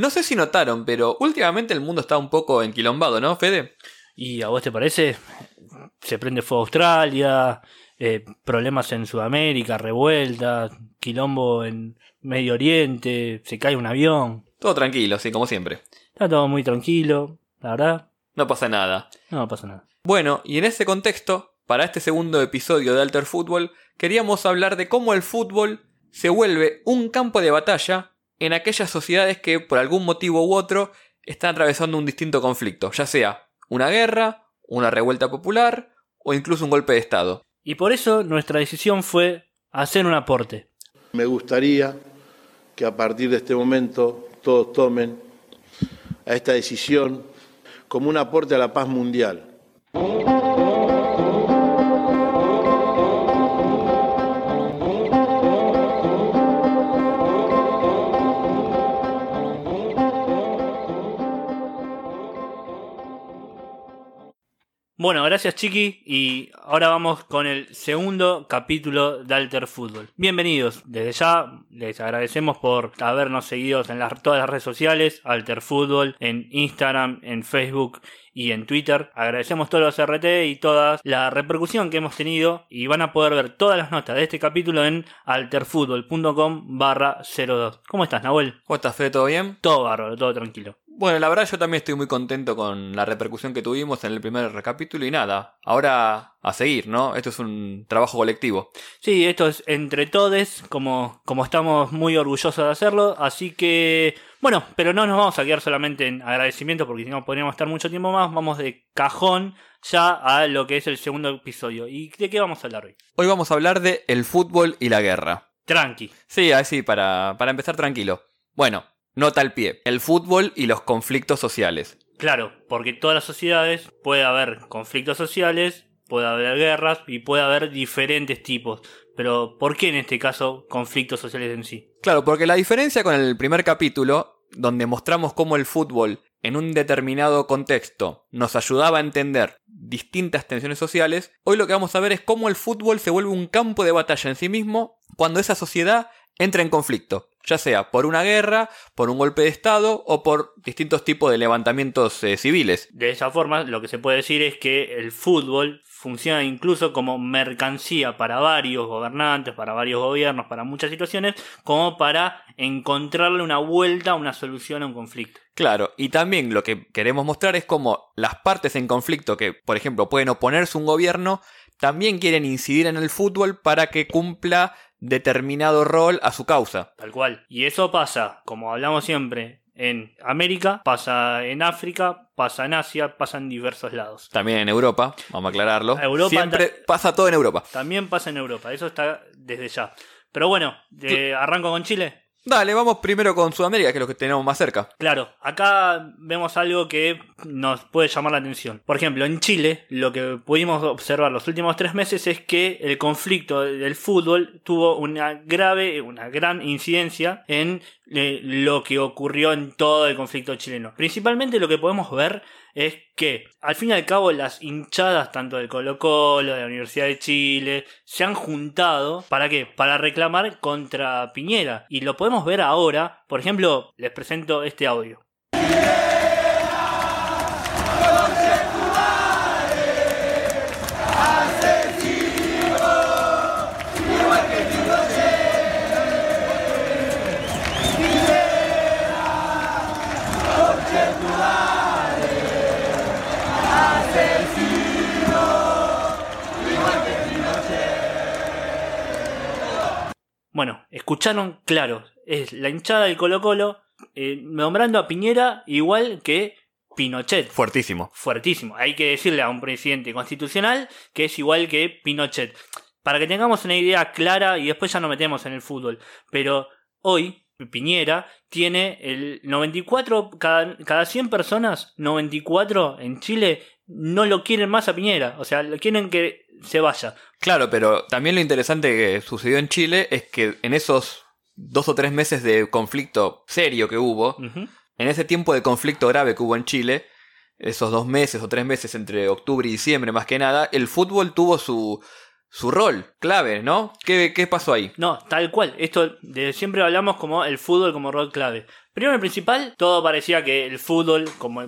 No sé si notaron, pero últimamente el mundo está un poco enquilombado, ¿no, Fede? ¿Y a vos te parece? Se prende fuego Australia, eh, problemas en Sudamérica, revueltas, quilombo en Medio Oriente, se cae un avión. Todo tranquilo, sí, como siempre. Está todo muy tranquilo, la verdad. No pasa nada. No pasa nada. Bueno, y en ese contexto, para este segundo episodio de Alter Fútbol, queríamos hablar de cómo el fútbol se vuelve un campo de batalla en aquellas sociedades que, por algún motivo u otro, están atravesando un distinto conflicto, ya sea una guerra, una revuelta popular o incluso un golpe de Estado. Y por eso nuestra decisión fue hacer un aporte. Me gustaría que a partir de este momento todos tomen a esta decisión como un aporte a la paz mundial. Bueno, gracias Chiqui y ahora vamos con el segundo capítulo de Alter Fútbol. Bienvenidos, desde ya les agradecemos por habernos seguido en las, todas las redes sociales, Alter Fútbol, en Instagram, en Facebook y en Twitter. Agradecemos todos los RT y toda la repercusión que hemos tenido y van a poder ver todas las notas de este capítulo en alterfutbol.com barra 02. ¿Cómo estás, Nahuel? ¿Cómo estás, Fede? ¿Todo bien? Todo bárbaro, todo tranquilo. Bueno, la verdad yo también estoy muy contento con la repercusión que tuvimos en el primer recapítulo y nada, ahora a seguir, ¿no? Esto es un trabajo colectivo. Sí, esto es entre todos, como, como estamos muy orgullosos de hacerlo, así que bueno, pero no nos vamos a quedar solamente en agradecimiento porque si no podríamos estar mucho tiempo más, vamos de cajón ya a lo que es el segundo episodio. ¿Y de qué vamos a hablar hoy? Hoy vamos a hablar de el fútbol y la guerra. Tranqui. Sí, así, para, para empezar tranquilo. Bueno, Nota al pie, el fútbol y los conflictos sociales. Claro, porque todas las sociedades puede haber conflictos sociales, puede haber guerras y puede haber diferentes tipos. Pero ¿por qué en este caso conflictos sociales en sí? Claro, porque la diferencia con el primer capítulo, donde mostramos cómo el fútbol en un determinado contexto nos ayudaba a entender distintas tensiones sociales, hoy lo que vamos a ver es cómo el fútbol se vuelve un campo de batalla en sí mismo cuando esa sociedad entra en conflicto, ya sea por una guerra, por un golpe de Estado o por distintos tipos de levantamientos eh, civiles. De esa forma, lo que se puede decir es que el fútbol funciona incluso como mercancía para varios gobernantes, para varios gobiernos, para muchas situaciones, como para encontrarle una vuelta, una solución a un conflicto. Claro, y también lo que queremos mostrar es cómo las partes en conflicto que, por ejemplo, pueden oponerse a un gobierno, también quieren incidir en el fútbol para que cumpla determinado rol a su causa. Tal cual. Y eso pasa, como hablamos siempre, en América, pasa en África, pasa en Asia, pasa en diversos lados. También en Europa, vamos a aclararlo. Europa Siempre pasa todo en Europa. También pasa en Europa, eso está desde ya. Pero bueno, de, arranco con Chile. Dale, vamos primero con Sudamérica, que es lo que tenemos más cerca. Claro, acá vemos algo que nos puede llamar la atención. Por ejemplo, en Chile, lo que pudimos observar los últimos tres meses es que el conflicto del fútbol tuvo una grave, una gran incidencia en eh, lo que ocurrió en todo el conflicto chileno. Principalmente lo que podemos ver es que al fin y al cabo las hinchadas tanto del Colo Colo, de la Universidad de Chile, se han juntado ¿para qué? Para reclamar contra Piñera. Y lo podemos ver ahora, por ejemplo, les presento este audio. Bueno, escucharon claro, es la hinchada del Colo Colo eh, nombrando a Piñera igual que Pinochet. Fuertísimo. Fuertísimo. Hay que decirle a un presidente constitucional que es igual que Pinochet. Para que tengamos una idea clara y después ya nos metemos en el fútbol. Pero hoy Piñera tiene el 94, cada, cada 100 personas, 94 en Chile no lo quieren más a Piñera. O sea, lo quieren que se vaya. Claro, pero también lo interesante que sucedió en Chile es que en esos dos o tres meses de conflicto serio que hubo, en ese tiempo de conflicto grave que hubo en Chile, esos dos meses o tres meses entre octubre y diciembre más que nada, el fútbol tuvo su, su rol clave, ¿no? ¿Qué, ¿Qué pasó ahí? No, tal cual. Esto de siempre hablamos como el fútbol como rol clave. Primero y principal, todo parecía que el fútbol, como,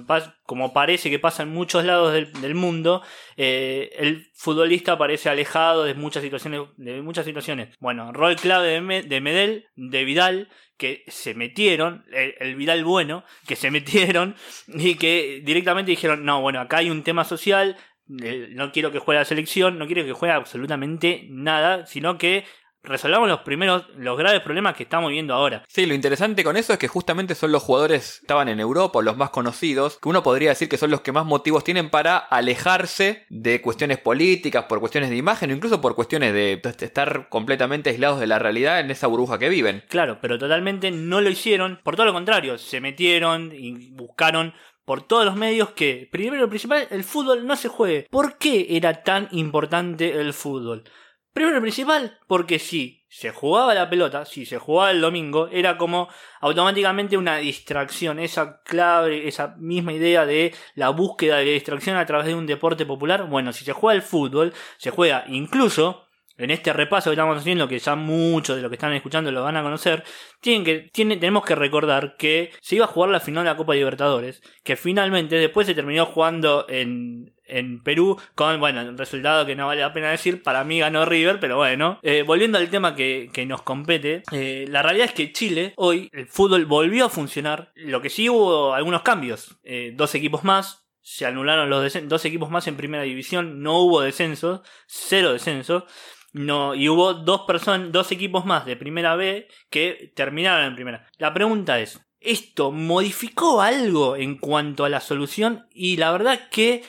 como parece que pasa en muchos lados del, mundo, eh, el futbolista parece alejado de muchas situaciones. De muchas situaciones. Bueno, rol clave de, de Medel, de Vidal, que se metieron, el, Vidal bueno, que se metieron y que directamente dijeron, no, bueno, acá hay un tema social, no quiero que juegue la selección, no quiero que juegue absolutamente nada, sino que resolvamos los primeros, los graves problemas que estamos viendo ahora. Sí, lo interesante con eso es que justamente son los jugadores que estaban en Europa, los más conocidos, que uno podría decir que son los que más motivos tienen para alejarse de cuestiones políticas, por cuestiones de imagen o incluso por cuestiones de estar completamente aislados de la realidad en esa burbuja que viven. Claro, pero totalmente no lo hicieron, por todo lo contrario, se metieron y buscaron por todos los medios que, primero y principal, el fútbol no se juegue. ¿Por qué era tan importante el fútbol? Primero y principal, porque si se jugaba la pelota, si se jugaba el domingo, era como automáticamente una distracción. Esa clave, esa misma idea de la búsqueda de distracción a través de un deporte popular. Bueno, si se juega el fútbol, se juega incluso en este repaso que estamos haciendo, que ya muchos de los que están escuchando lo van a conocer, tienen que, tenemos que recordar que se iba a jugar la final de la Copa Libertadores, que finalmente después se terminó jugando en, en Perú con, bueno, un resultado que no vale la pena decir, para mí ganó River, pero bueno. Eh, volviendo al tema que, nos compete, eh, la realidad es que Chile, hoy, el fútbol volvió a funcionar, lo que sí hubo algunos cambios, eh, dos equipos más, se anularon los dos equipos más en primera división, no hubo descensos, cero descensos. No, y hubo dos personas, dos equipos más de primera B que terminaron en primera. La pregunta es, ¿esto modificó algo en cuanto a la solución? Y la verdad que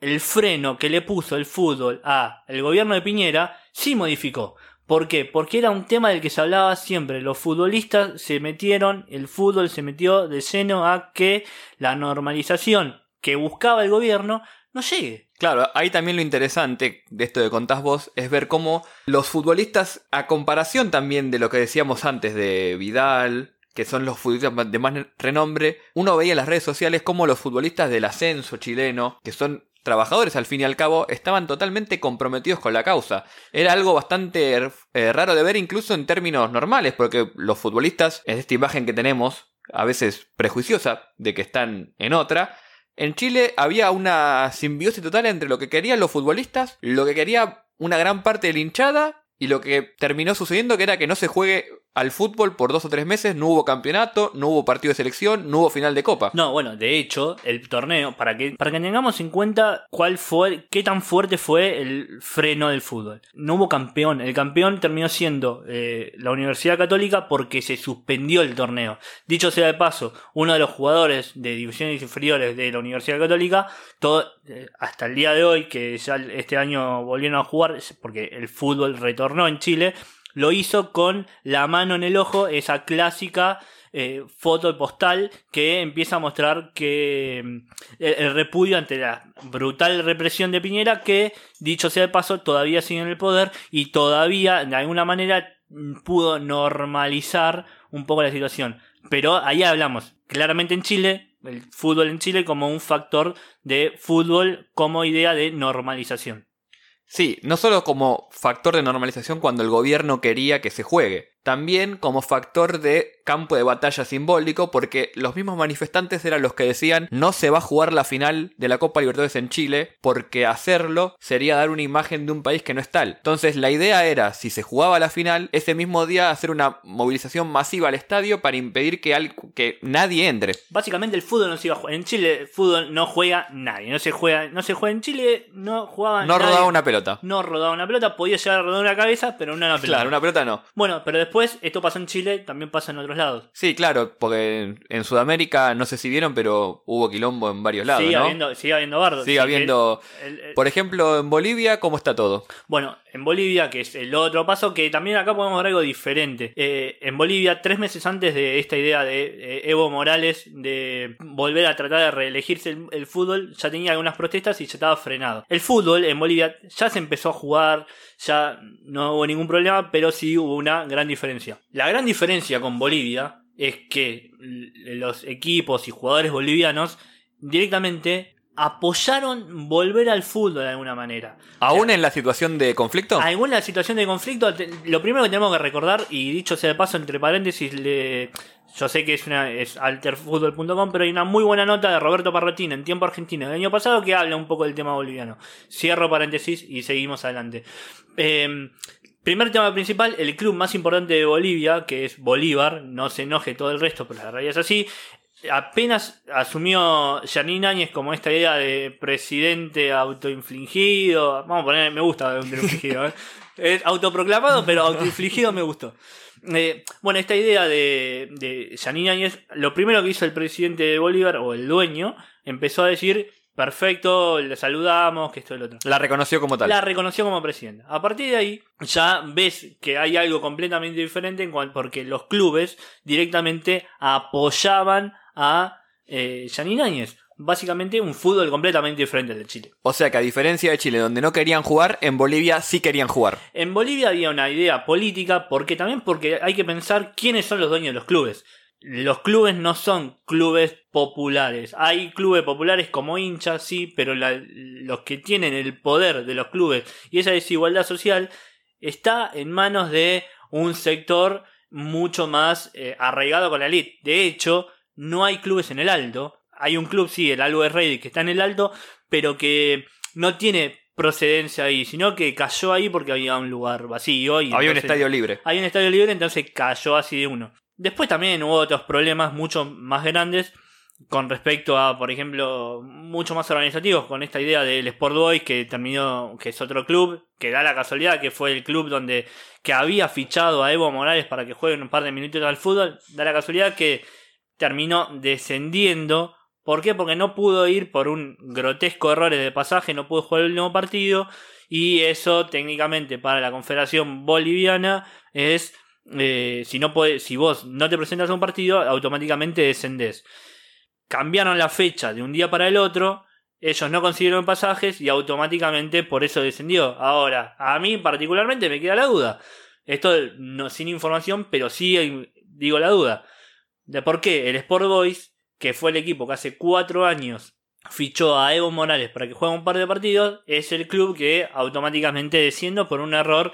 el freno que le puso el fútbol a el gobierno de Piñera sí modificó. ¿Por qué? Porque era un tema del que se hablaba siempre. Los futbolistas se metieron, el fútbol se metió de seno a que la normalización que buscaba el gobierno no llegue. Claro, ahí también lo interesante de esto de contás vos es ver cómo los futbolistas, a comparación también de lo que decíamos antes de Vidal, que son los futbolistas de más renombre, uno veía en las redes sociales cómo los futbolistas del ascenso chileno, que son trabajadores al fin y al cabo, estaban totalmente comprometidos con la causa. Era algo bastante eh, raro de ver incluso en términos normales, porque los futbolistas, en esta imagen que tenemos, a veces prejuiciosa de que están en otra, en Chile había una simbiosis total entre lo que querían los futbolistas, lo que quería una gran parte de la hinchada y lo que terminó sucediendo que era que no se juegue al fútbol por dos o tres meses, no hubo campeonato, no hubo partido de selección, no hubo final de copa. No, bueno, de hecho, el torneo, para que, para que tengamos en cuenta cuál fue, qué tan fuerte fue el freno del fútbol. No hubo campeón, el campeón terminó siendo eh, la Universidad Católica porque se suspendió el torneo. Dicho sea de paso, uno de los jugadores de divisiones inferiores de la Universidad Católica, todo, eh, hasta el día de hoy, que ya este año volvieron a jugar, porque el fútbol retornó en Chile, lo hizo con la mano en el ojo, esa clásica eh, foto postal que empieza a mostrar que mm, el, repudio ante la brutal represión de Piñera que, dicho sea de paso, todavía sigue en el poder y todavía de alguna manera mm, pudo normalizar un poco la situación. Pero ahí hablamos, claramente en Chile, el fútbol en Chile como un factor de fútbol como idea de normalización. Sí, no solo como factor de normalización cuando el gobierno quería que se juegue, también como factor de campo de batalla simbólico, porque los mismos manifestantes eran los que decían no se va a jugar la final de la Copa Libertadores en Chile, porque hacerlo sería dar una imagen de un país que no es tal. Entonces la idea era, si se jugaba la final, ese mismo día hacer una movilización masiva al estadio para impedir que, que nadie entre. Básicamente el fútbol no se iba a jugar. En Chile el fútbol no juega nadie, no se juega, no se juega en Chile, no jugaba No rodaba una pelota. No rodaba una pelota, podía llegar a rodar una cabeza, pero no una pelota. Claro, una pelota no. Bueno, pero después esto pasó en Chile, también pasa en otros lados. Sí, claro, porque en, Sudamérica, no sé si vieron, pero hubo quilombo en varios lados. Sigue ¿no? habiendo, sigue habiendo bardos. Sigue habiendo. por ejemplo, en Bolivia, ¿cómo está todo? Bueno, en Bolivia, que es el otro paso, que también acá podemos ver algo diferente. Eh, en Bolivia, tres meses antes de esta idea de eh, Evo Morales de volver a tratar de reelegirse el, fútbol, ya tenía algunas protestas y ya estaba frenado. El fútbol en Bolivia ya se empezó a jugar, ya no hubo ningún problema, pero sí hubo una gran diferencia. La gran diferencia con Bolivia es que los equipos y jugadores bolivianos directamente apoyaron volver al fútbol de alguna manera. ¿Aún en la situación de conflicto? Aún en la situación de conflicto, lo primero que tenemos que recordar, y dicho sea de paso, entre paréntesis, le- yo sé que es una es alterfutbol.com, pero hay una muy buena nota de Roberto Parrotín en Tiempo Argentino del año pasado que habla un poco del tema boliviano. Cierro paréntesis y seguimos adelante. Eh, primer tema principal, el club más importante de Bolivia, que es Bolívar, no se enoje todo el resto, pero la realidad es así. Apenas asumió Janine Áñez como esta idea de presidente autoinfligido. Vamos a poner, me gusta autoinfligido, ¿eh? Es autoproclamado, pero autoinfligido me gustó. Eh, bueno, esta idea de, de Janine Áñez, lo primero que hizo el presidente de Bolívar, o el dueño, empezó a decir, perfecto, le saludamos, que esto y lo otro. La reconoció como tal. La reconoció como presidenta. A partir de ahí, ya ves que hay algo completamente diferente en cuanto, porque los clubes directamente apoyaban a eh, Áñez. Básicamente un fútbol completamente diferente al de Chile. O sea que a diferencia de Chile, donde no querían jugar, en Bolivia sí querían jugar. En Bolivia había una idea política, porque también porque hay que pensar quiénes son los dueños de los clubes. Los clubes no son clubes populares. Hay clubes populares como hinchas, sí, pero la- los que tienen el poder de los clubes y esa desigualdad social está en manos de un sector mucho más eh, arraigado con la elite. De hecho, no hay clubes en el alto. Hay un club, sí, el Always Ready, que está en el alto, pero que no tiene procedencia ahí, sino que cayó ahí porque había un lugar vacío. Y Había un estadio libre. hay un estadio libre, entonces cayó así de uno. Después también hubo otros problemas mucho más grandes con respecto a, por ejemplo, mucho más organizativos, con esta idea del Sport Boys que terminó, que es otro club, que da la casualidad que fue el club donde que había fichado a Evo Morales para que juegue un par de minutos al fútbol, da la casualidad que terminó descendiendo. ¿Por qué? Porque no pudo ir por un grotesco error de pasaje, no pudo jugar el último partido. Y eso técnicamente para la Confederación Boliviana es eh, si no puede, si vos no te presentas a un partido, automáticamente descendés. Cambiaron la fecha de un día para el otro, ellos no consiguieron pasajes y automáticamente por eso descendió. Ahora, a mí particularmente me queda la duda. Esto no sin información, pero sí digo la duda. De por qué el Sport Boys, que fue el equipo que hace cuatro años fichó a Evo Morales para que juegue un par de partidos, es el club que automáticamente desciende por un error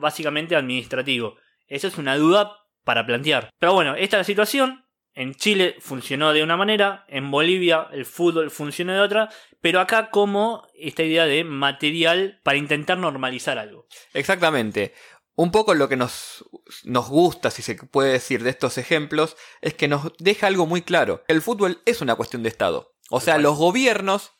básicamente administrativo. Eso es una duda para plantear. Pero bueno, esta es la situación. En Chile funcionó de una manera, en Bolivia el fútbol funcionó de otra, pero acá como esta idea de material para intentar normalizar algo. Exactamente. Un poco lo que nos, nos gusta, si se puede decir, de estos ejemplos, es que nos deja algo muy claro. El fútbol es una cuestión de Estado. O sea, los gobiernos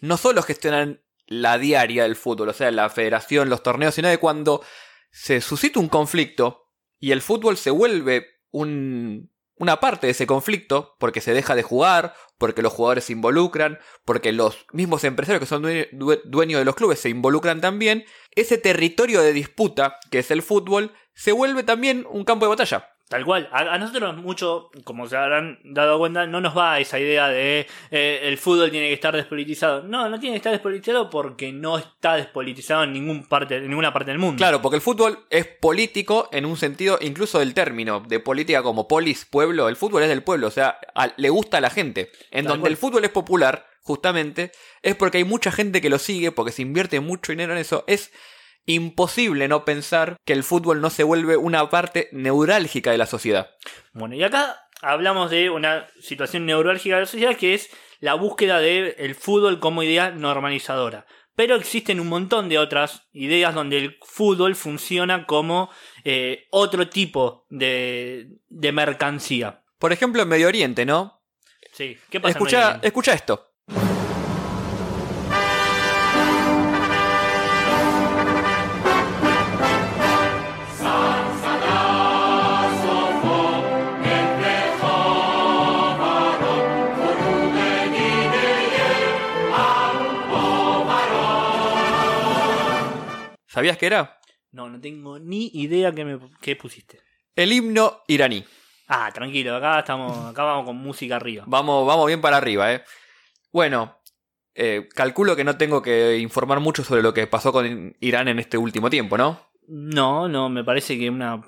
no solo gestionan la diaria del fútbol, o sea, la federación, los torneos, sino de cuando se suscita un conflicto y el fútbol se vuelve un, una parte de ese conflicto, porque se deja de jugar, porque los jugadores se involucran, porque los mismos empresarios que son due- due- dueños de los clubes se involucran también, ese territorio de disputa que es el fútbol se vuelve también un campo de batalla. Tal cual. A, a nosotros mucho, como se habrán dado cuenta, no nos va esa idea de eh, el fútbol tiene que estar despolitizado. No, no tiene que estar despolitizado porque no está despolitizado en ningún parte, en ninguna parte del mundo. Claro, porque el fútbol es político en un sentido incluso del término de política como polis, pueblo. El fútbol es del pueblo, o sea, a- le gusta a la gente. En Tal donde cual. el fútbol es popular, justamente, es porque hay mucha gente que lo sigue, porque se invierte mucho dinero en eso. Es imposible no pensar que el fútbol no se vuelve una parte neurálgica de la sociedad. Bueno, y acá hablamos de una situación neurálgica de la sociedad que es la búsqueda del fútbol como idea normalizadora. Pero existen un montón de otras ideas donde el fútbol funciona como eh, otro tipo de, de mercancía. Por ejemplo, en Medio Oriente, ¿no? Sí, ¿qué pasa? en Medio Escucha, Oriente? escucha esto. ¿Sabías qué era? No, no tengo ni idea qué, me, pusiste. El himno iraní. Ah, tranquilo, acá estamos, acá vamos con música arriba. Vamos, vamos bien para arriba, ¿eh? Bueno, eh, calculo que no tengo que informar mucho sobre lo que pasó con Irán en este último tiempo, ¿no? No, no, me parece que una,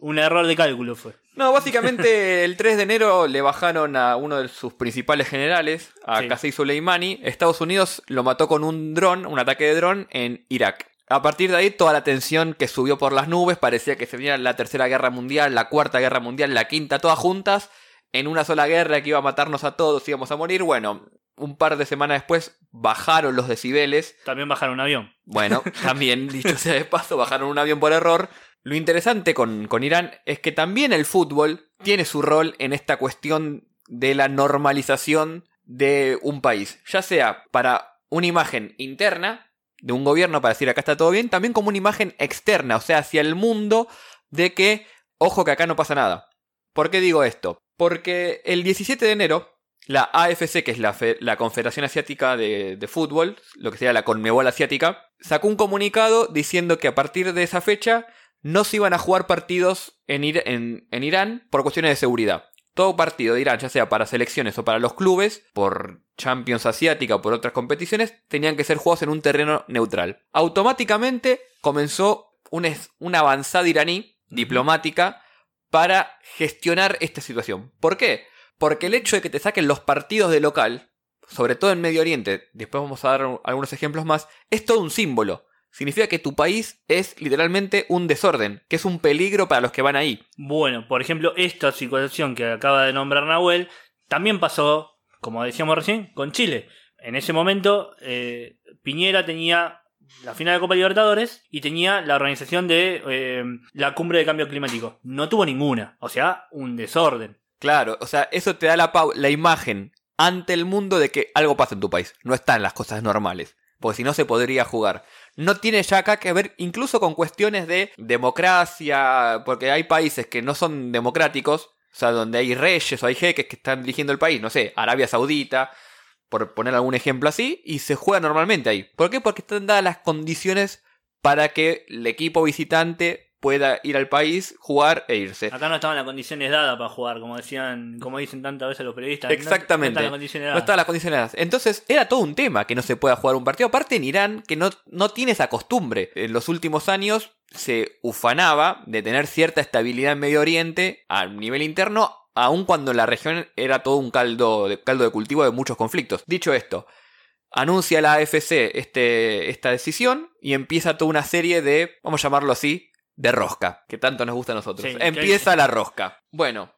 un error de cálculo fue. No, básicamente el 3 de enero le bajaron a uno de sus principales generales, a Sí. Qasem Soleimani. Estados Unidos lo mató con un dron, un ataque de dron en Irak. A partir de ahí, toda la tensión que subió por las nubes parecía que se venía la tercera guerra mundial, la cuarta guerra mundial, la quinta, todas juntas, en una sola guerra que iba a matarnos a todos, íbamos a morir. Bueno, un par de semanas después bajaron los decibeles. También bajaron un avión. Bueno, también, dicho sea de paso, bajaron un avión por error. Lo interesante con, con Irán es que también el fútbol tiene su rol en esta cuestión de la normalización de un país. Ya sea para una imagen interna de un gobierno para decir acá está todo bien, también como una imagen externa, o sea, hacia el mundo de que, ojo que acá no pasa nada. ¿Por qué digo esto? Porque el 17 de enero la AFC, que es la, la Confederación Asiática de, de Fútbol, lo que sería la Conmebol Asiática, sacó un comunicado diciendo que a partir de esa fecha no se iban a jugar partidos en, Ir- en- en Irán por cuestiones de seguridad. Todo partido de Irán, ya sea para selecciones o para los clubes, por Champions Asiática o por otras competiciones, tenían que ser jugados en un terreno neutral. Automáticamente comenzó una, una avanzada iraní diplomática para gestionar esta situación. ¿Por qué? Porque el hecho de que te saquen los partidos de local, sobre todo en Medio Oriente, después vamos a dar algunos ejemplos más, es todo un símbolo. Significa que tu país es literalmente un desorden, que es un peligro para los que van ahí. Bueno, por ejemplo, esta situación que acaba de nombrar Nahuel también pasó, como decíamos recién, con Chile. En ese momento, eh, Piñera tenía la final de Copa Libertadores y tenía la organización de eh, la cumbre de cambio climático. No tuvo ninguna, o sea, un desorden. Claro, o sea, eso te da la, pau- la imagen ante el mundo de que algo pasa en tu país. No están las cosas normales. Porque si no se podría jugar. No tiene ya acá que ver incluso con cuestiones de democracia. Porque hay países que no son democráticos. O sea, donde hay reyes o hay jeques que están dirigiendo el país. No sé, Arabia Saudita. Por poner algún ejemplo así. Y se juega normalmente ahí. ¿Por qué? Porque están dadas las condiciones para que el equipo visitante pueda ir al país, jugar e irse. Acá no estaban las condiciones dadas para jugar, como decían, como dicen tantas veces los periodistas. Exactamente. No, estaban las condiciones dadas. Entonces era todo un tema que no se pueda jugar un partido. Aparte en Irán, que no, no tiene esa costumbre. En los últimos años se ufanaba de tener cierta estabilidad en Medio Oriente a nivel interno, aun cuando la región era todo un caldo de, caldo de cultivo de muchos conflictos. Dicho esto, anuncia la AFC este, esta decisión y empieza toda una serie de, vamos a llamarlo así, de rosca, que tanto nos gusta a nosotros. Sí, que- empieza la rosca. Bueno,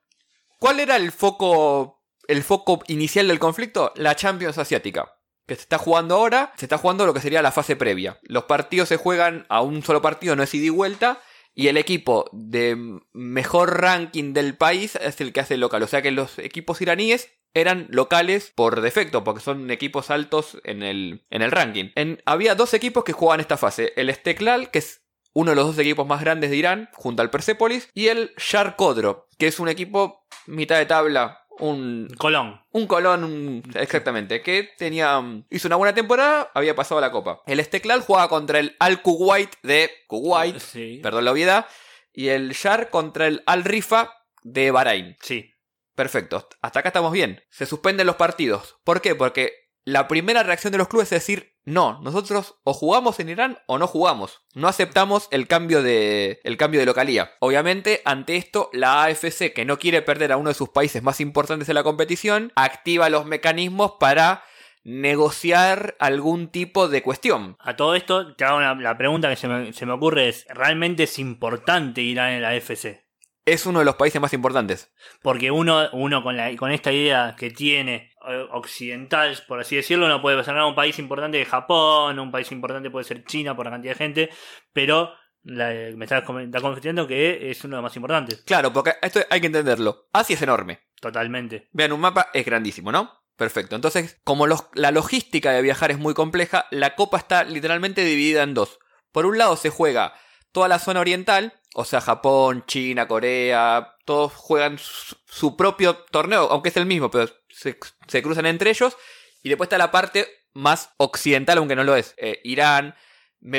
¿cuál era el foco, el foco inicial del conflicto? La Champions Asiática. Que se está jugando ahora, se está jugando lo que sería la fase previa. Los partidos se juegan a un solo partido, no es ida y vuelta. Y el equipo de mejor ranking del país es el que hace el local. O sea que los equipos iraníes eran locales por defecto, porque son equipos altos en el, en el ranking. En- había dos equipos que jugaban esta fase. El Esteklal, que es uno de los dos equipos más grandes de Irán, junto al Persepolis, y el Shar Kodro, que es un equipo mitad de tabla, un, Colón. un Colón, un- exactamente, que tenía hizo una buena temporada, había pasado la copa. El Esteklal jugaba contra el Al Kuwait de Kuwait, Sí. perdón la obviedad, y el Shar contra el Al Rifa de Bahrein. Sí. Perfecto, hasta acá estamos bien. Se suspenden los partidos. ¿Por qué? Porque la primera reacción de los clubes es decir, no, nosotros o jugamos en Irán o no jugamos. No aceptamos el cambio de, el cambio de localía. Obviamente, ante esto, la AFC, que no quiere perder a uno de sus países más importantes de la competición, activa los mecanismos para negociar algún tipo de cuestión. A todo esto, te hago una- la pregunta que se me, se me ocurre es, ¿realmente es importante Irán en la FC? Es uno de los países más importantes. Porque uno, uno con, la, con esta idea que tiene occidental, por así decirlo, no puede ser un país importante de Japón, un país importante puede ser China por la cantidad de gente, pero la- me estás confirmando que es uno de los más importantes, Claro, porque esto hay que entenderlo. Asia es enorme. totalmente. Vean un mapa, es grandísimo, ¿no? Perfecto. Entonces, como los- la logística de viajar es muy compleja, la copa está literalmente dividida en dos. Por un lado se juega toda la zona oriental, o sea, Japón, China, Corea, todos juegan su, propio torneo, aunque es el mismo, pero se, se cruzan entre ellos. Y después está la parte más occidental, aunque no lo es. eh, Irán,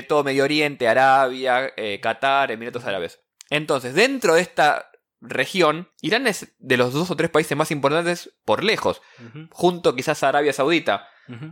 todo Medio Oriente, Arabia, eh, Qatar, Emiratos Árabes. Entonces, dentro de esta región, Irán es de los dos o tres países más importantes por lejos junto quizás a Arabia Saudita.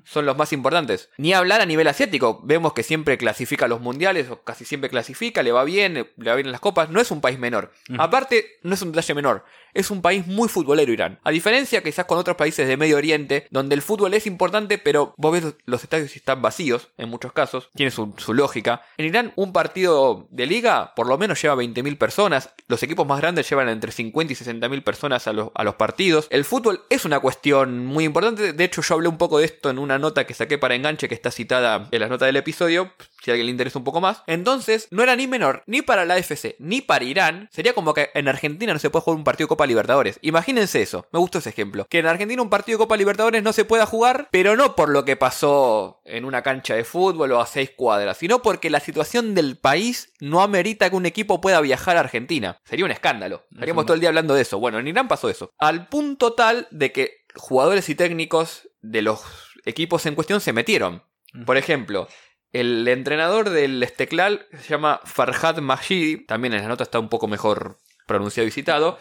Son los más importantes. Ni hablar a nivel asiático. Vemos que siempre clasifica a los mundiales, o casi siempre clasifica, le va bien, le va bien en las copas. No es un país menor. Aparte, no es un detalle menor. Es un país muy futbolero Irán. A diferencia quizás con otros países de Medio Oriente, donde el fútbol es importante, pero vos ves los estadios están vacíos, en muchos casos. Tiene su, su lógica. En Irán, un partido de liga por lo menos lleva 20.000 personas. Los equipos más grandes llevan entre 50 y 60.000 personas a los, a los partidos. El fútbol es una cuestión muy importante. De hecho, yo hablé un poco de esto en una nota que saqué para enganche que está citada en las notas del episodio. Si a alguien le interesa un poco más. Entonces, no era ni menor, ni para la AFC, ni para Irán. Sería como que en Argentina no se puede jugar un partido de Copa Libertadores. Imagínense eso. Me gustó ese ejemplo. Que en Argentina un partido de Copa Libertadores no se pueda jugar, pero no por lo que pasó en una cancha de fútbol o a seis cuadras, sino porque la situación del país no amerita que un equipo pueda viajar a Argentina. Sería un escándalo. Estaríamos todo el día hablando de eso. Bueno, en Irán pasó eso. Al punto tal de que jugadores y técnicos de los equipos en cuestión se metieron. Por ejemplo, el entrenador del Esteklal se llama Farhad Majidi, también en la nota está un poco mejor pronunciado y citado,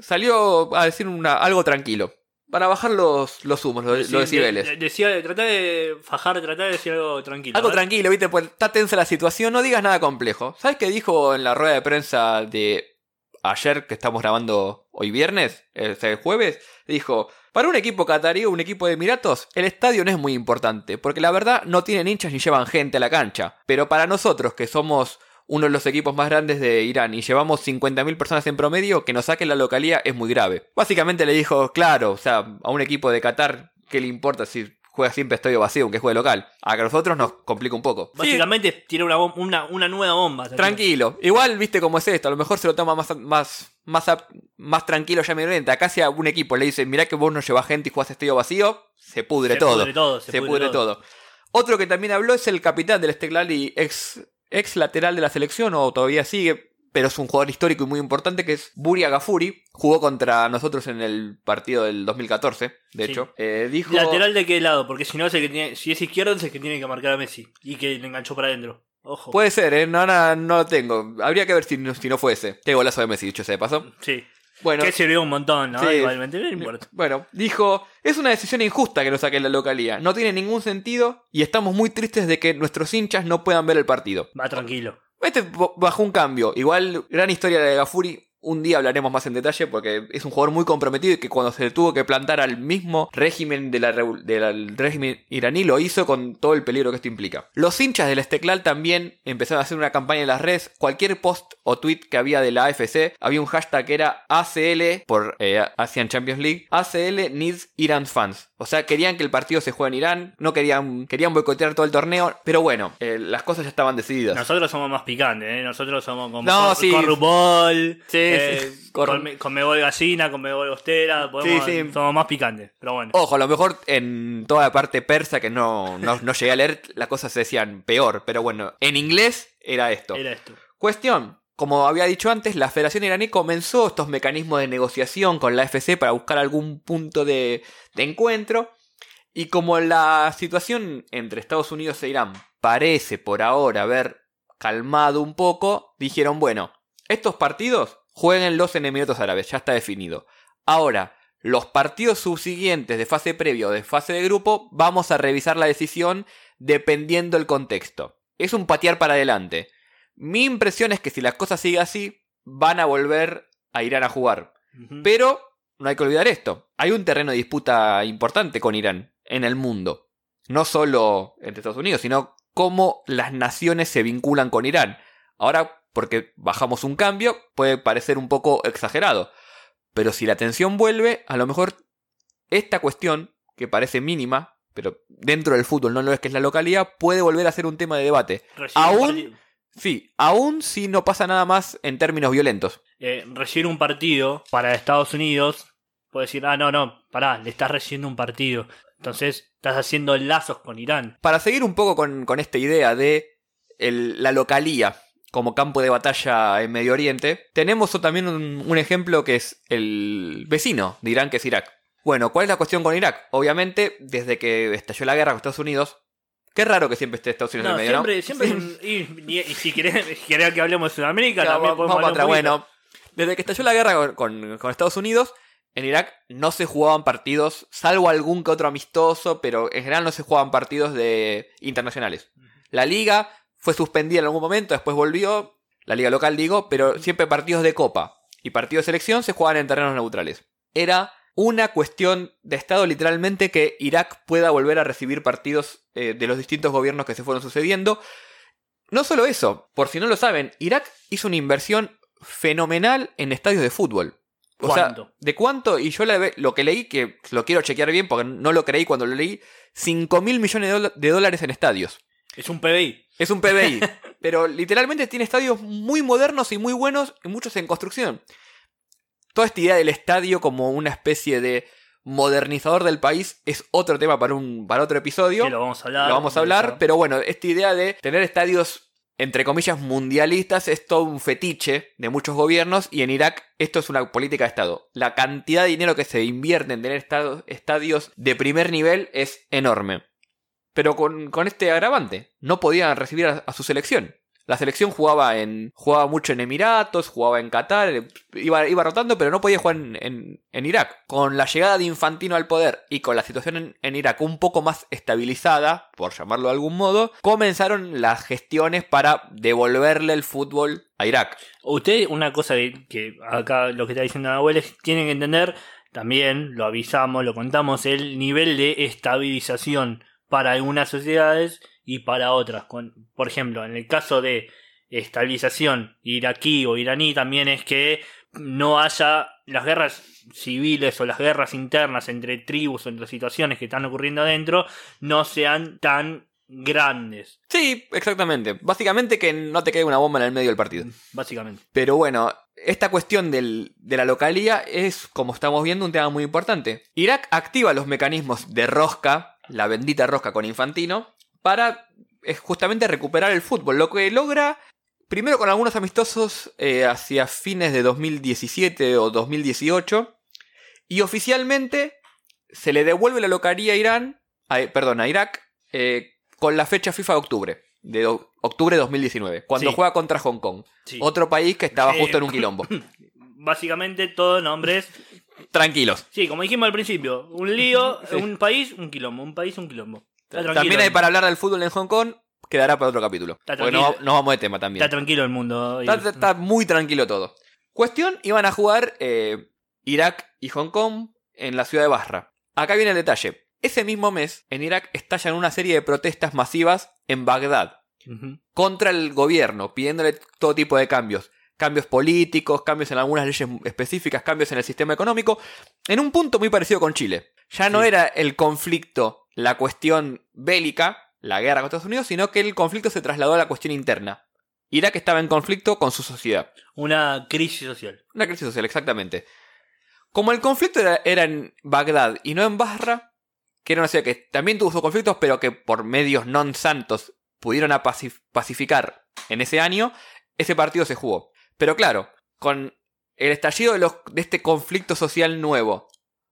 salió a decir una, algo tranquilo, para bajar los, los humos, los, Sí, los decibeles. de- de- decía, tratar de fajar, tratar de decir algo tranquilo. Algo ¿eh? tranquilo, viste, pues está tensa la situación, no digas nada complejo. ¿Sabes qué dijo en la rueda de prensa de ayer que estamos grabando hoy viernes, el el jueves? Dijo, para un equipo catarí o un equipo de Emiratos, el estadio no es muy importante, porque la verdad no tienen hinchas ni llevan gente a la cancha. Pero para nosotros, que somos uno de los equipos más grandes de Irán y llevamos 50.000 personas en promedio, que nos saquen la localía es muy grave. Básicamente le dijo, claro, o sea, a un equipo de Qatar, ¿qué le importa si juega siempre estadio vacío aunque juegue local? A que a nosotros nos complica un poco. Sí, Básicamente tiene una, una, una nueva bomba. tranquilo. Igual, viste cómo es esto, a lo mejor se lo toma más, más, más, a- más tranquilo ya Oriente. Acá si a un equipo le dice, mirá que vos no llevas gente y jugás estadio vacío, se pudre Se todo. pudre todo, se se pudre pudre todo. todo. Otro que también habló es el capitán del Esteghlal y ex, ex lateral de la selección, o todavía sigue, pero es un jugador histórico y muy importante, que es Buria Gafuri. Jugó contra nosotros en el partido del 2014, de Sí. hecho. Eh, dijo... ¿Lateral de qué lado? Porque si no es el que tiene, si es izquierdo es el que tiene que marcar a Messi. Y que le enganchó para adentro. Ojo. Puede ser, ¿eh? No, no, no lo tengo. Habría que ver si no, si no fue ese. Qué golazo de Messi, dicho sea de paso. Sí. Bueno, que sirvió un montón, ¿no? Sí. Igualmente, no importa. Bueno, dijo, es una decisión injusta que nos saquen la localía, no tiene ningún sentido y estamos muy tristes de que nuestros hinchas no puedan ver el partido. Va tranquilo. Este bajó un cambio, igual gran historia de Gafuri, un día hablaremos más en detalle porque es un jugador muy comprometido y que cuando se tuvo que plantar al mismo régimen de la revu- del régimen iraní lo hizo con todo el peligro que esto implica. Los hinchas del Esteghlal también empezaron a hacer una campaña en las redes, cualquier post o tweet que había de la AFC, había un hashtag que era ACL por eh, Asian Champions League, ACL needs Iran fans. O sea, querían que el partido se juegue en Irán, no querían, querían boicotear todo el torneo, pero bueno, eh, las cosas ya estaban decididas. Nosotros somos más picantes, ¿eh? Nosotros somos como No, cor- sí. Sí, eh, con, con Mebol gallina, con Mebol bostera. podemos- Sí, sí. Somos más picantes, pero bueno. Ojo, a lo mejor en toda la parte persa que no, no, no llegué a leer, las cosas se decían peor, pero bueno, en inglés era esto. Era esto. Cuestión. Como había dicho antes, la Federación iraní comenzó estos mecanismos de negociación con la FC para buscar algún punto de, de encuentro. Y como la situación entre Estados Unidos e Irán parece por ahora haber calmado un poco, dijeron, bueno, estos partidos jueguenlos en Emiratos Árabes, ya está definido. Ahora, los partidos subsiguientes de fase previa o de fase de grupo, vamos a revisar la decisión dependiendo el contexto. Es un patear para adelante. Mi impresión es que si las cosas siguen así, van a volver a Irán a jugar. Pero no hay que olvidar esto. Hay un terreno de disputa importante con Irán en el mundo. No solo entre Estados Unidos, sino cómo las naciones se vinculan con Irán. Ahora, porque bajamos un cambio, puede parecer un poco exagerado. Pero si la tensión vuelve, a lo mejor esta cuestión, que parece mínima, pero dentro del fútbol no lo es que es la localidad, puede volver a ser un tema de debate. Aún- Sí, aún si no pasa nada más en términos violentos. eh, recibir un partido para Estados Unidos, puede decir, ah, no, no, pará, le estás recibiendo un partido. Entonces, estás haciendo lazos con Irán. Para seguir un poco con, con esta idea de el- la localía como campo de batalla en Medio Oriente, tenemos también un, un ejemplo que es el vecino de Irán, que es Irak. Bueno, ¿cuál es la cuestión con Irak? Obviamente, desde que estalló la guerra con Estados Unidos, qué raro que siempre esté Estados Unidos No, en el medio, siempre, ¿no? siempre. y, y- y si querés, si querés que hablemos de Sudamérica, Claro, también vamos podemos hablar poquito. Bueno, desde que estalló la guerra con, con- con Estados Unidos, en Irak no se jugaban partidos, salvo algún que otro amistoso, pero en general no se jugaban partidos de internacionales. La liga fue suspendida en algún momento, después volvió, la liga local digo, pero siempre partidos de copa y partidos de selección se jugaban en terrenos neutrales. Era una cuestión de Estado literalmente que Irak pueda volver a recibir partidos eh, de los distintos gobiernos que se fueron sucediendo. No solo eso, por si no lo saben, Irak hizo una inversión fenomenal en estadios de fútbol. O ¿Cuánto? sea, ¿de cuánto? Y yo lo que leí, que lo quiero chequear bien porque no lo creí cuando lo leí, 5 mil millones de dólares en estadios. Es un PBI. Es un PBI. pero literalmente tiene estadios muy modernos y muy buenos y muchos en construcción. Toda esta idea del estadio como una especie de modernizador del país es otro tema para, un, para otro episodio. Lo vamos a hablar. Lo vamos a hablar, pero bueno, esta idea de tener estadios entre comillas mundialistas es todo un fetiche de muchos gobiernos y en Irak esto es una política de Estado. La cantidad de dinero que se invierte en tener estadios de primer nivel es enorme. Pero con, con este agravante, no podían recibir a, su selección. La selección jugaba en jugaba mucho en Emiratos, jugaba en Qatar, eh, iba, iba rotando, pero no podía jugar en, en- en Irak. Con la llegada de Infantino al poder y con la situación en, en Irak un poco más estabilizada, por llamarlo de algún modo, comenzaron las gestiones para devolverle el fútbol a Irak. Usted, una cosa que, que acá lo que está diciendo Nahuel es tienen que entender, también lo avisamos, lo contamos, el nivel de estabilización para algunas sociedades y para otras. Con, por ejemplo, en el caso de estabilización iraquí o iraní también es que no haya las guerras civiles o las guerras internas entre tribus o entre situaciones que están ocurriendo adentro no sean tan grandes, Sí, exactamente. Básicamente que no te quede una bomba en el medio del partido. básicamente. Pero bueno, esta cuestión del- de la localía es, como estamos viendo, un tema muy importante. Irak activa los mecanismos de rosca, la bendita rosca con Infantino, para eh, justamente recuperar el fútbol. Lo que logra, primero con algunos amistosos eh, hacia fines de 2017 o 2018, y oficialmente se le devuelve la localía a Irán, a- perdón, a Irak, eh, con la fecha FIFA de octubre, de octubre de 2019, cuando Sí. juega contra Hong Kong. Sí. Otro país que estaba justo en un quilombo. Básicamente todos nombres Tranquilos. Sí, como dijimos al principio, un lío, un país, un quilombo, un país, un quilombo. También hay para hablar del fútbol en Hong Kong, quedará para otro capítulo. Porque no, tranquilo. no vamos de tema también. está tranquilo el mundo. Está, está- está muy tranquilo todo. Cuestión, iban a jugar eh, Irak y Hong Kong en la ciudad de Basra. Acá viene el detalle. Ese mismo mes, en Irak estallan una serie de protestas masivas en Bagdad contra el gobierno, pidiéndole todo tipo de cambios. Cambios políticos, cambios en algunas leyes específicas, cambios en el sistema económico, en un punto muy parecido con Chile. Ya no Sí. era el conflicto, la cuestión bélica, la guerra con Estados Unidos, sino que el conflicto se trasladó a la cuestión interna. Irak estaba en conflicto con su sociedad. Una crisis social. Una crisis social, exactamente. Como el conflicto era, era en Bagdad y no en Basra, que era una ciudad que también tuvo sus conflictos, pero que por medios non santos pudieron pacif- pacificar en ese año, ese partido se jugó. Pero claro, con el estallido de, los, de este conflicto social nuevo,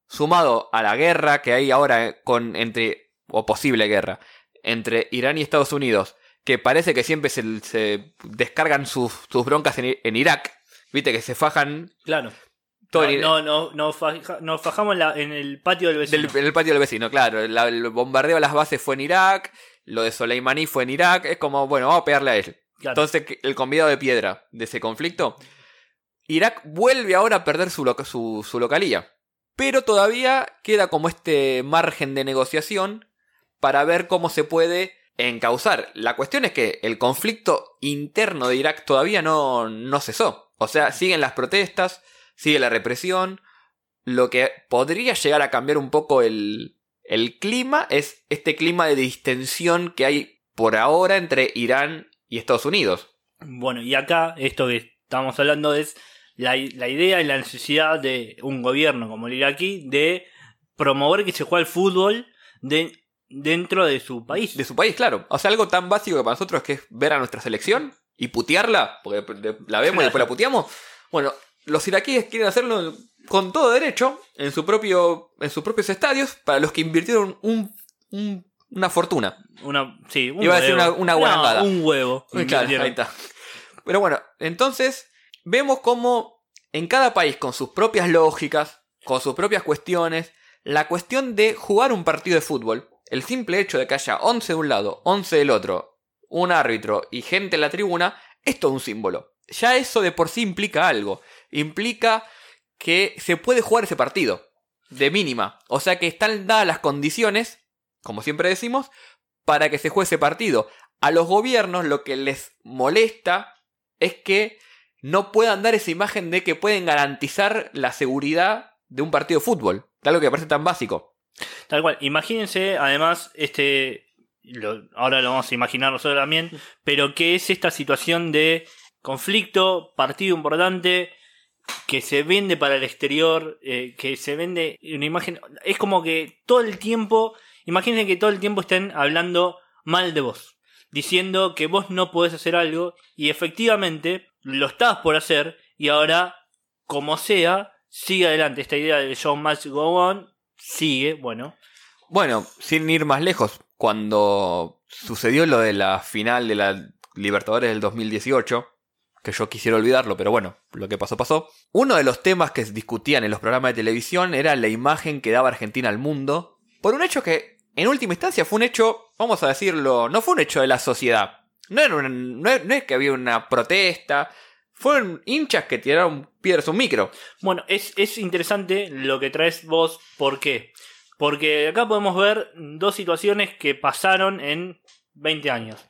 sumado a la guerra que hay ahora eh, con entre o posible guerra entre Irán y Estados Unidos, que parece que siempre se, se descargan sus, sus broncas en, en Irak, viste que se fajan Claro. todo no, en- no, no, no faja- nos fajamos en, la- en el patio del vecino. del, en el patio del vecino, claro. La- el bombardeo a las bases fue en Irak, lo de Soleimani fue en Irak, es como, bueno, vamos a pegarle a él. Claro. Entonces, el convidado de piedra de ese conflicto, Irak vuelve ahora a perder su, loca- su, su localía. Pero todavía queda como este margen de negociación para ver cómo se puede encauzar. La cuestión es que el conflicto interno de Irak todavía no, no cesó. O sea, siguen las protestas, sigue la represión. Lo que podría llegar a cambiar un poco el, el clima es este clima de distensión que hay por ahora entre Irán y Estados Unidos. Bueno, y acá esto que estamos hablando es la, la idea y la necesidad de un gobierno como el iraquí de promover que se juegue el fútbol de, dentro de su país. De su país, claro. O sea, algo tan básico que para nosotros que es ver a nuestra selección y putearla, porque la vemos y después la puteamos. Bueno, los iraquíes quieren hacerlo con todo derecho en, su propio, en sus propios estadios para los que invirtieron un- un- una fortuna. Una, sí, un Iba a decir huevo. una- una guarangada. No, un huevo. Claro, ahí está. Pero bueno, entonces vemos cómo en cada país con sus propias lógicas, con sus propias cuestiones. La cuestión de jugar un partido de fútbol, el simple hecho de que haya 11 de un lado, 11 del otro, un árbitro y gente en la tribuna, es todo un símbolo. Ya eso de por sí implica algo. Implica que se puede jugar ese partido. De mínima. O sea que están dadas las condiciones, como siempre decimos, para que se juegue ese partido. A los gobiernos lo que les molesta es que no puedan dar esa imagen de que pueden garantizar la seguridad de un partido de fútbol. Algo que parece tan básico. Tal cual. Imagínense, además, este. ahora lo vamos a imaginar nosotros también. Pero que es esta situación de conflicto, partido importante, que se vende para el exterior, eh, que se vende una imagen. Es como que todo el tiempo. Imagínense que todo el tiempo estén hablando mal de vos. Diciendo que vos no podés hacer algo. Y efectivamente lo estás por hacer. Y ahora, como sea, sigue adelante. Esta idea de Show Must Go On sigue, bueno. Bueno, sin ir más lejos, cuando sucedió lo de la final de la Libertadores del 2018, que yo quisiera olvidarlo, pero bueno, lo que pasó pasó. Uno de los temas que discutían en los programas de televisión era la imagen que daba Argentina al mundo, por un hecho que, en última instancia, fue un hecho, vamos a decirlo, no fue un hecho de la sociedad. No, era no, es que había una protesta, fueron hinchas que tiraron piedras a un micro. Bueno, es, es interesante lo que traes vos, ¿por qué? Porque acá podemos ver dos situaciones que pasaron en 20 años.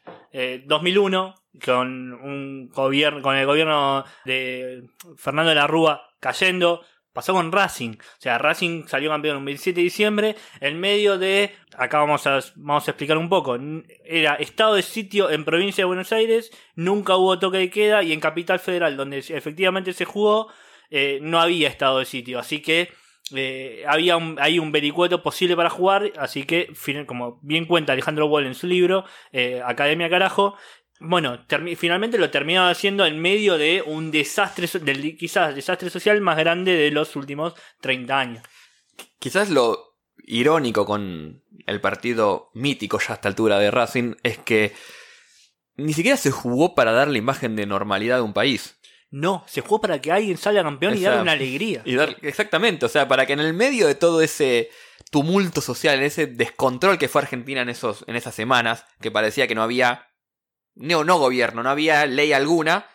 2001, eh, con un gobierno, con el gobierno de Fernando de la Rúa cayendo, pasó con Racing. O sea, Racing salió campeón el 27 de diciembre en medio de, acá vamos a, vamos a explicar un poco, era estado de sitio en provincia de Buenos Aires, nunca hubo toque de queda y en Capital Federal, donde efectivamente se jugó, eh, no había estado de sitio. Así que eh, había un, ahí un vericueto posible para jugar, así que, como bien cuenta Alejandro Wall en su libro, eh, Academia Carajo, bueno, finalmente lo terminó haciendo en medio de un desastre, del quizás desastre social más grande de los últimos 30 años. Quizás lo irónico con el partido mítico ya a esta altura de Racing es que ni siquiera se jugó para dar la imagen de normalidad de un país. No, se jugó para que alguien salga campeón y darle una alegría. Y dar, exactamente, o sea, para que en el medio de todo ese tumulto social, en ese descontrol que fue Argentina en, esos, en esas semanas, que parecía que no había no, no gobierno, no había ley alguna,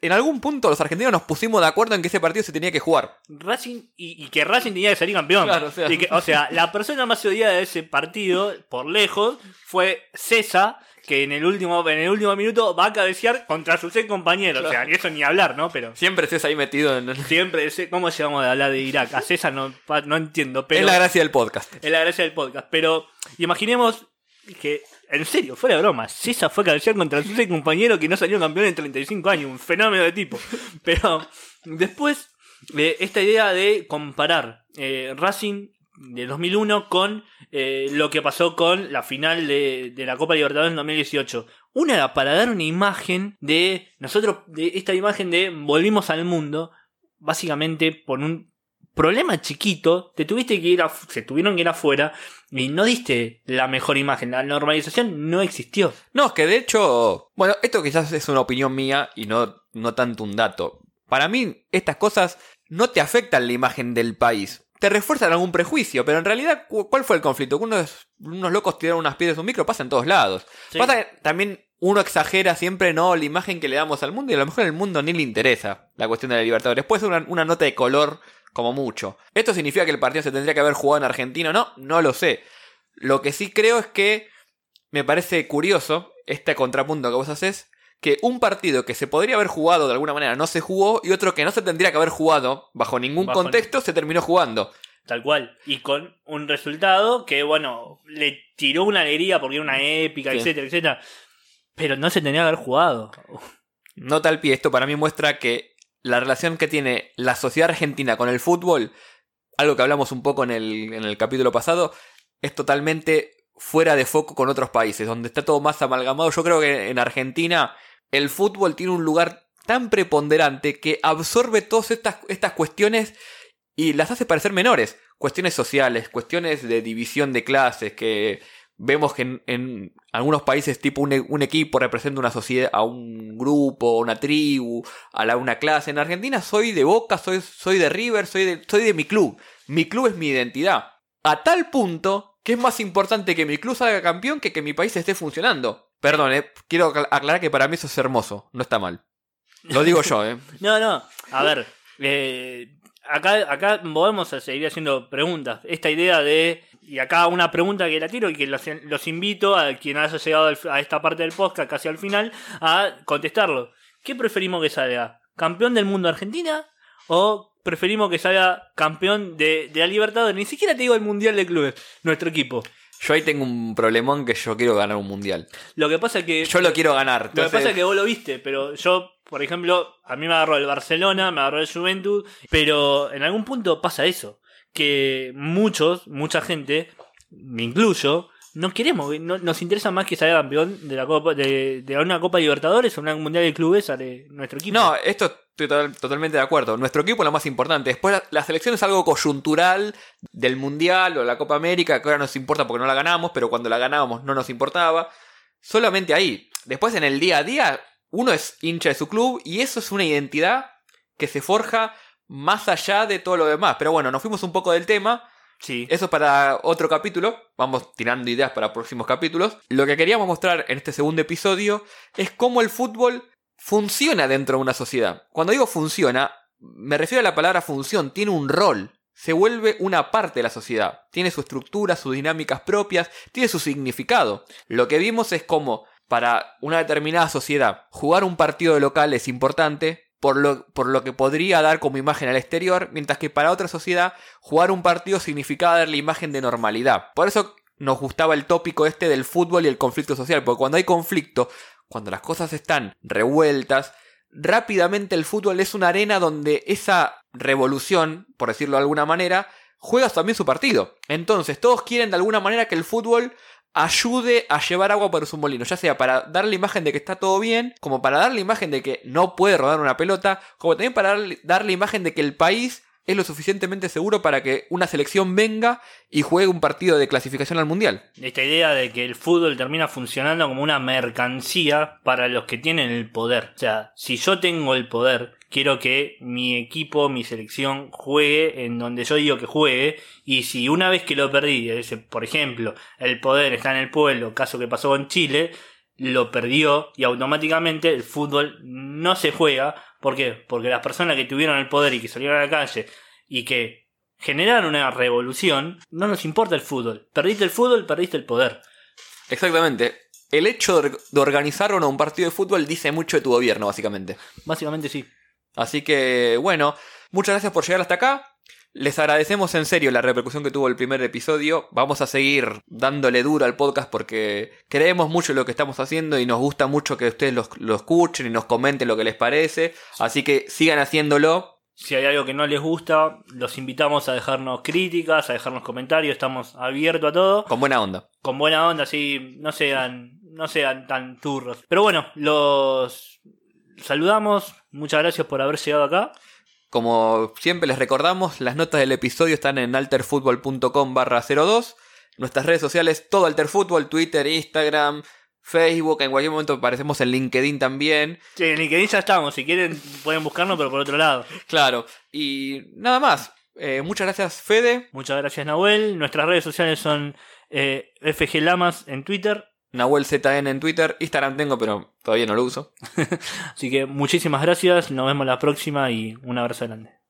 en algún punto los argentinos nos pusimos de acuerdo en que ese partido se tenía que jugar. Racing y, que Racing tenía que salir campeón. o, sea. la persona más odiada de ese partido, por lejos, fue César, que en el último, en el último minuto va a cabecear contra sus seis compañeros. O sea, eso ni hablar, ¿no? Pero. Siempre César ahí metido en. Siempre, ¿cómo llegamos a hablar de Irak? A César no, no entiendo. Pero, es la gracia del podcast. Es la gracia del podcast. Pero imaginemos que, en serio, fuera de broma, César fue cabecear contra su compañero que no salió campeón en 35 años. Un fenómeno de tipo. Pero después, eh, esta idea de comparar eh, Racing de 2001 con eh, lo que pasó con la final de, la Copa Libertadores en 2018. Una era para dar una imagen de nosotros, de esta imagen de volvimos al mundo, básicamente por un problema chiquito, te tuviste que ir, a, se tuvieron que ir afuera y no diste la mejor imagen. La normalización no existió. No, es que de hecho, bueno, esto quizás es una opinión mía y no, no tanto un dato. Para mí, estas cosas no te afectan la imagen del país te refuerzan algún prejuicio, pero en realidad, ¿cuál fue el conflicto? Que unos, unos locos tiraron unas piedras de un micro, pasa en todos lados. Pasa que también uno exagera siempre, ¿no? La imagen que le damos al mundo y a lo mejor el mundo ni le interesa la cuestión de la libertad. Después una, una nota de color como mucho. ¿Esto significa que el partido se tendría que haber jugado en Argentina no? No lo sé. Lo que sí creo es que me parece curioso este contrapunto que vos haces que un partido que se podría haber jugado de alguna manera no se jugó y otro que no se tendría que haber jugado bajo ningún contexto se terminó jugando. Tal cual. Y con un resultado que, bueno, le tiró una alegría porque era una épica, etcétera, etcétera. Pero no se tenía que haber jugado. Nota al pie, esto para mí muestra que la relación que tiene la sociedad argentina con el fútbol, algo que hablamos un poco en el, en el capítulo pasado, es totalmente fuera de foco con otros países, donde está todo más amalgamado. Yo creo que en Argentina el fútbol tiene un lugar tan preponderante que absorbe todas estas, estas cuestiones y las hace parecer menores. Cuestiones sociales, cuestiones de división de clases, que vemos que en, en algunos países tipo un, e- un equipo representa una sociedad, a un grupo, una tribu, a una clase. En Argentina soy de Boca, soy, soy de River, soy de, soy de mi club. Mi club es mi identidad. A tal punto que es más importante que mi club salga campeón que que mi país esté funcionando. Perdón, eh, quiero acla- aclarar que para mí eso es hermoso, no está mal. Lo digo yo, ¿eh? No, no. A ver, eh, acá, acá podemos seguir haciendo preguntas. Esta idea de. Y acá una pregunta que la tiro y que los, los invito a quien haya llegado a esta parte del podcast casi al final a contestarlo. ¿Qué preferimos que salga? ¿Campeón del mundo Argentina? ¿O preferimos que salga campeón de, de la Libertadores? Ni siquiera te digo el Mundial de Clubes, nuestro equipo. Yo ahí tengo un problemón que yo quiero ganar un mundial. Lo que pasa es que. Yo lo quiero ganar. Lo que pasa es que vos lo viste, pero yo, por ejemplo, a mí me agarró el Barcelona, me agarró el Juventud, pero en algún punto pasa eso, que muchos, mucha gente, me incluyo, no queremos, no, nos interesa más que salga campeón de la Copa, de, una Copa Libertadores o una Mundial de Clubes de nuestro equipo. No, esto estoy total- totalmente de acuerdo. Nuestro equipo es lo más importante. Después la, la selección es algo coyuntural del Mundial o la Copa América, que ahora nos importa porque no la ganamos, pero cuando la ganábamos no nos importaba. Solamente ahí. Después en el día a día, uno es hincha de su club y eso es una identidad que se forja más allá de todo lo demás. Pero bueno, nos fuimos un poco del tema. sí. Eso es para otro capítulo. Vamos tirando ideas para próximos capítulos. Lo que queríamos mostrar en este segundo episodio es cómo el fútbol funciona dentro de una sociedad. Cuando digo funciona, me refiero a la palabra función. Tiene un rol. Se vuelve una parte de la sociedad. Tiene su estructura, sus dinámicas propias, tiene su significado. Lo que vimos es cómo para una determinada sociedad jugar un partido de local es importante, por lo, por lo que podría dar como imagen al exterior, mientras que para otra sociedad jugar un partido significaba darle imagen de normalidad. Por eso nos gustaba el tópico este del fútbol y el conflicto social, porque cuando hay conflicto, cuando las cosas están revueltas, rápidamente el fútbol es una arena donde esa revolución, por decirlo de alguna manera, juega también su partido. Entonces todos quieren de alguna manera que el fútbol ayude a llevar agua por su molino, ya sea para dar la imagen de que está todo bien, como para dar la imagen de que no puede rodar una pelota, como también para dar la imagen de que el país es lo suficientemente seguro para que una selección venga y juegue un partido de clasificación al mundial. Esta idea de que el fútbol termina funcionando como una mercancía para los que tienen el poder. O sea, si yo tengo el poder, quiero que mi equipo, mi selección juegue en donde yo digo que juegue. Y si una vez que lo perdí, por ejemplo, el poder está en el pueblo, caso que pasó con Chile, lo perdió y automáticamente el fútbol no se juega. ¿Por qué? Porque las personas que tuvieron el poder y que salieron a la calle y que generaron una revolución, no nos importa el fútbol. Perdiste el fútbol, perdiste el poder. Exactamente. El hecho de de organizar o no un partido de fútbol dice mucho de tu gobierno, básicamente. Básicamente sí. Así que, bueno, muchas gracias por llegar hasta acá. Les agradecemos en serio la repercusión que tuvo el primer episodio. Vamos a seguir dándole duro al podcast porque creemos mucho en lo que estamos haciendo y nos gusta mucho que ustedes lo, lo escuchen y nos comenten lo que les parece. Así que sigan haciéndolo. Si hay algo que no les gusta, los invitamos a dejarnos críticas, a dejarnos comentarios. Estamos abiertos a todo. Con buena onda. Con buena onda, así no sean, no sean tan turros. Pero bueno, los saludamos. Muchas gracias por haber llegado acá. Como siempre les recordamos, las notas del episodio están en alterfutbol.com barra 02. Nuestras redes sociales, todo Alterfútbol, Twitter, Instagram, Facebook. En cualquier momento aparecemos en LinkedIn también. Sí, en LinkedIn ya estamos. Si quieren, pueden buscarnos, pero por otro lado. Claro. Y nada más. Eh, muchas gracias, Fede. Muchas gracias, Nahuel. Nuestras redes sociales son eh, FG Lamas en Twitter. Nahuel ZN en Twitter. Instagram tengo, pero todavía no lo uso. Así que muchísimas gracias. Nos vemos la próxima y un abrazo grande.